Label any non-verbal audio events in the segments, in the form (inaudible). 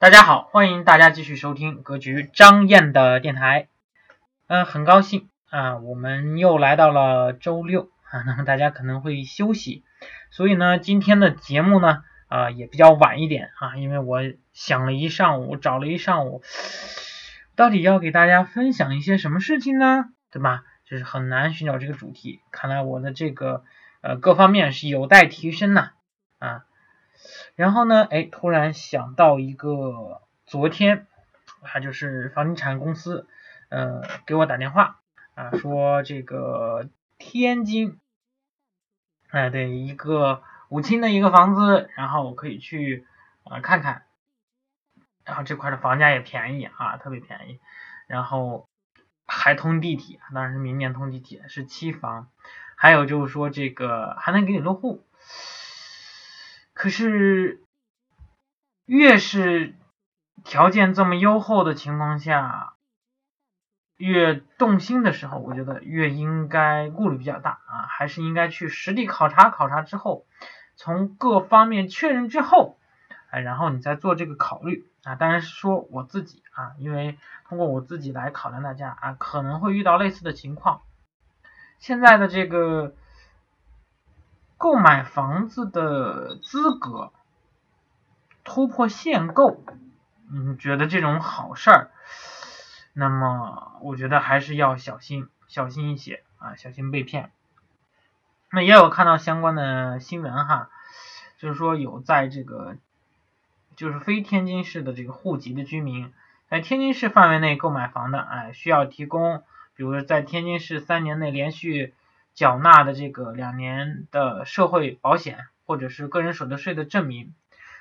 大家好，欢迎大家继续收听格局张燕的电台。嗯，很高兴啊，我们又来到了周六啊，那么大家可能会休息，所以呢，今天的节目呢啊也比较晚一点啊，因为我想了一上午，找了一上午，到底要给大家分享一些什么事情呢？对吧？就是很难寻找这个主题，看来我的这个呃各方面是有待提升呐啊。然后呢，哎，突然想到一个，昨天，他就是房地产公司，呃，给我打电话啊，说这个天津，哎，对，一个五清的一个房子，然后我可以去啊看看，然后这块的房价也便宜啊，特别便宜，然后还通地铁，当然是明年通地铁，是期房，还有就是说这个还能给你落户。可是，越是条件这么优厚的情况下，越动心的时候，我觉得越应该顾虑比较大啊，还是应该去实地考察考察之后，从各方面确认之后，哎，然后你再做这个考虑啊。当然是说我自己啊，因为通过我自己来考量大家啊，可能会遇到类似的情况。现在的这个。购买房子的资格突破限购，你觉得这种好事儿？那么我觉得还是要小心，小心一些啊，小心被骗。那也有看到相关的新闻哈，就是说有在这个就是非天津市的这个户籍的居民，在天津市范围内购买房的，哎，需要提供，比如说在天津市三年内连续。缴纳的这个两年的社会保险或者是个人所得税的证明，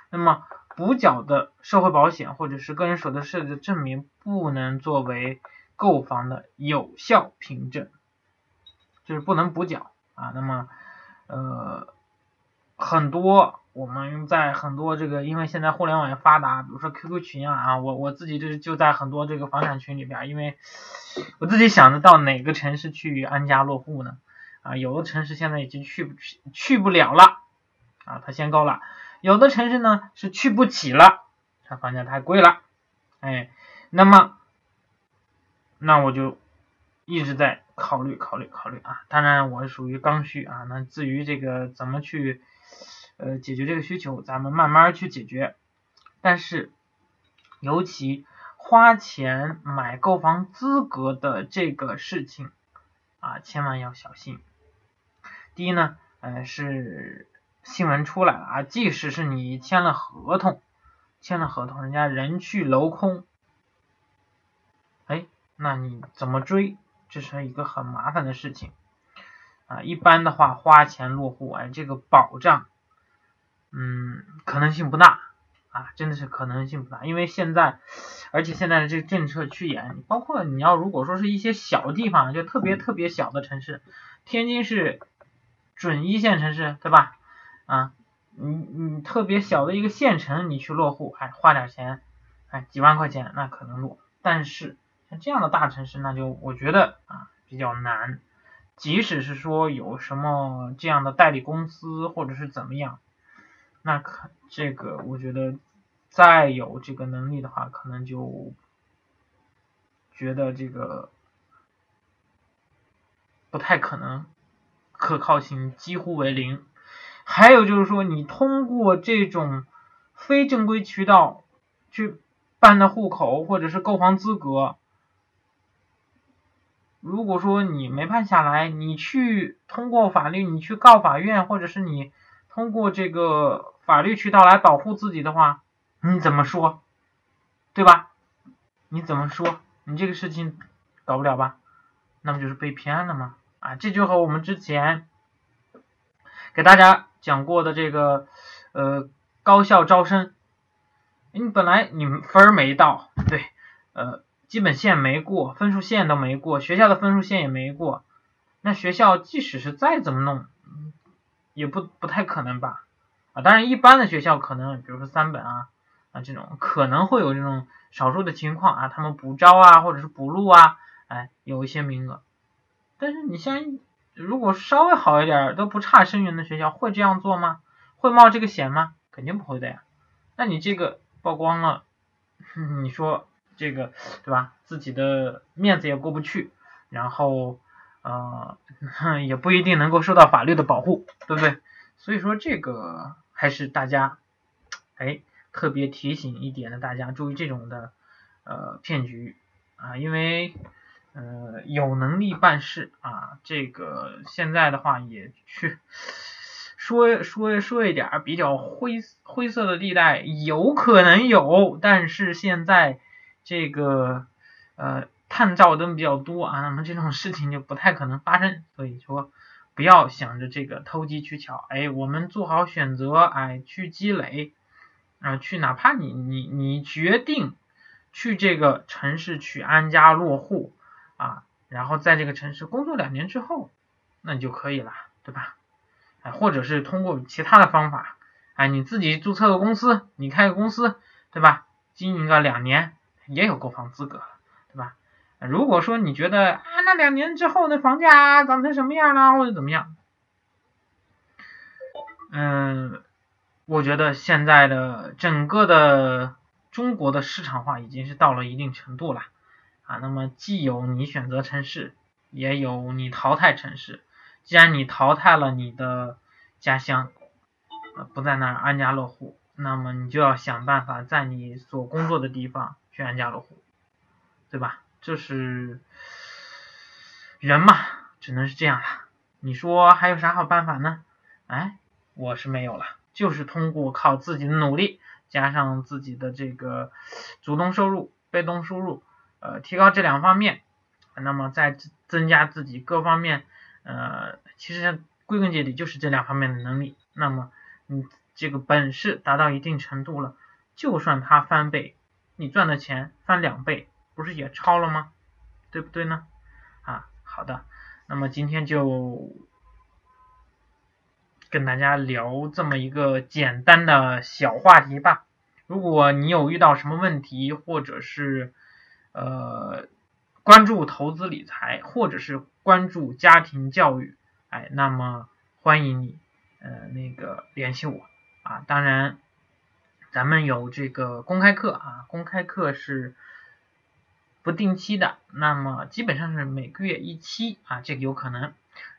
那么补缴的社会保险或者是个人所得税的证明不能作为购房的有效凭证，就是不能补缴啊。那么呃很多我们在很多这个因为现在互联网也发达，比如说 QQ 群啊啊，我我自己就是就在很多这个房产群里边，因为我自己想着到哪个城市去安家落户呢？啊，有的城市现在已经去不去去不了了，啊，它限购了；有的城市呢是去不起了，它房价太贵了，哎，那么，那我就一直在考虑考虑考虑啊。当然，我属于刚需啊。那至于这个怎么去呃解决这个需求，咱们慢慢去解决。但是，尤其花钱买购房资格的这个事情啊，千万要小心。第一呢，呃，是新闻出来了啊，即使是你签了合同，签了合同，人家人去楼空，哎，那你怎么追？这是一个很麻烦的事情啊。一般的话，花钱落户，哎，这个保障，嗯，可能性不大啊，真的是可能性不大，因为现在，而且现在的这个政策趋严，包括你要如果说是一些小地方，就特别特别小的城市，天津市。准一线城市对吧？啊，你你特别小的一个县城，你去落户，哎，花点钱，哎，几万块钱那可能落。但是像这样的大城市，那就我觉得啊比较难。即使是说有什么这样的代理公司或者是怎么样，那可这个我觉得再有这个能力的话，可能就觉得这个不太可能。可靠性几乎为零，还有就是说，你通过这种非正规渠道去办的户口或者是购房资格，如果说你没办下来，你去通过法律，你去告法院，或者是你通过这个法律渠道来保护自己的话，你怎么说，对吧？你怎么说？你这个事情搞不了吧？那不就是被骗了吗？啊，这就和我们之前给大家讲过的这个呃高校招生，你本来你分儿没到，对，呃基本线没过，分数线都没过，学校的分数线也没过，那学校即使是再怎么弄，也不不太可能吧？啊，当然一般的学校可能，比如说三本啊啊这种可能会有这种少数的情况啊，他们补招啊或者是补录啊，哎有一些名额。但是你像，如果稍微好一点儿都不差生源的学校，会这样做吗？会冒这个险吗？肯定不会的呀。那你这个曝光了，(laughs) 你说这个对吧？自己的面子也过不去，然后呃 (laughs) 也不一定能够受到法律的保护，对不对？所以说这个还是大家哎特别提醒一点的，大家注意这种的呃骗局啊，因为呃有能力办事啊，这个现在的话也去。说说说一点比较灰灰色的地带，有可能有，但是现在这个呃探照灯比较多啊，那么这种事情就不太可能发生。所以说不要想着这个投机取巧，哎，我们做好选择，哎，去积累啊，去哪怕你你你决定去这个城市去安家落户啊，然后在这个城市工作两年之后，那你就可以了，对吧？哎，或者是通过其他的方法，哎，你自己注册个公司，你开个公司，对吧？经营个两年也有购房资格，对吧？如果说你觉得啊，那两年之后的房价涨成什么样了，或者怎么样？嗯，我觉得现在的整个的中国的市场化已经是到了一定程度了啊。那么既有你选择城市，也有你淘汰城市。既然你淘汰了你的家乡，呃，不在那儿安家落户，那么你就要想办法在你所工作的地方去安家落户，对吧？这是人嘛，只能是这样了。你说还有啥好办法呢？哎，我是没有了，就是通过靠自己的努力，加上自己的这个主动收入、被动收入，呃，提高这两方面，那么再增加自己各方面。呃，其实归根结底就是这两方面的能力。那么你这个本事达到一定程度了，就算它翻倍，你赚的钱翻两倍，不是也超了吗？对不对呢？啊，好的，那么今天就跟大家聊这么一个简单的小话题吧。如果你有遇到什么问题，或者是呃。关注投资理财，或者是关注家庭教育，哎，那么欢迎你，呃，那个联系我啊。当然，咱们有这个公开课啊，公开课是不定期的，那么基本上是每个月一期啊，这个有可能。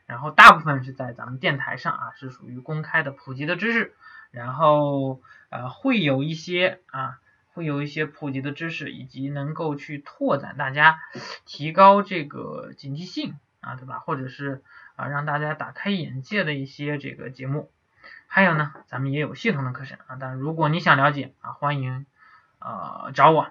然后大部分是在咱们电台上啊，是属于公开的普及的知识，然后呃会有一些啊。会有一些普及的知识，以及能够去拓展大家，提高这个警惕性啊，对吧？或者是啊让大家打开眼界的一些这个节目。还有呢，咱们也有系统的课程啊。当然，如果你想了解啊，欢迎呃找我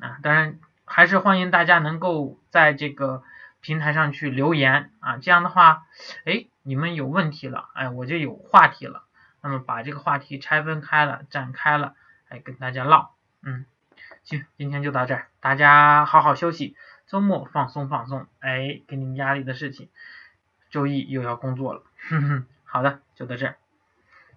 啊。当然，还是欢迎大家能够在这个平台上去留言啊。这样的话，哎，你们有问题了，哎，我就有话题了。那么把这个话题拆分开了，展开了，哎，跟大家唠。嗯，行，今天就到这儿，大家好好休息，周末放松放松，哎，给你们压力的事情，周一又要工作了，哼哼，好的，就到这儿。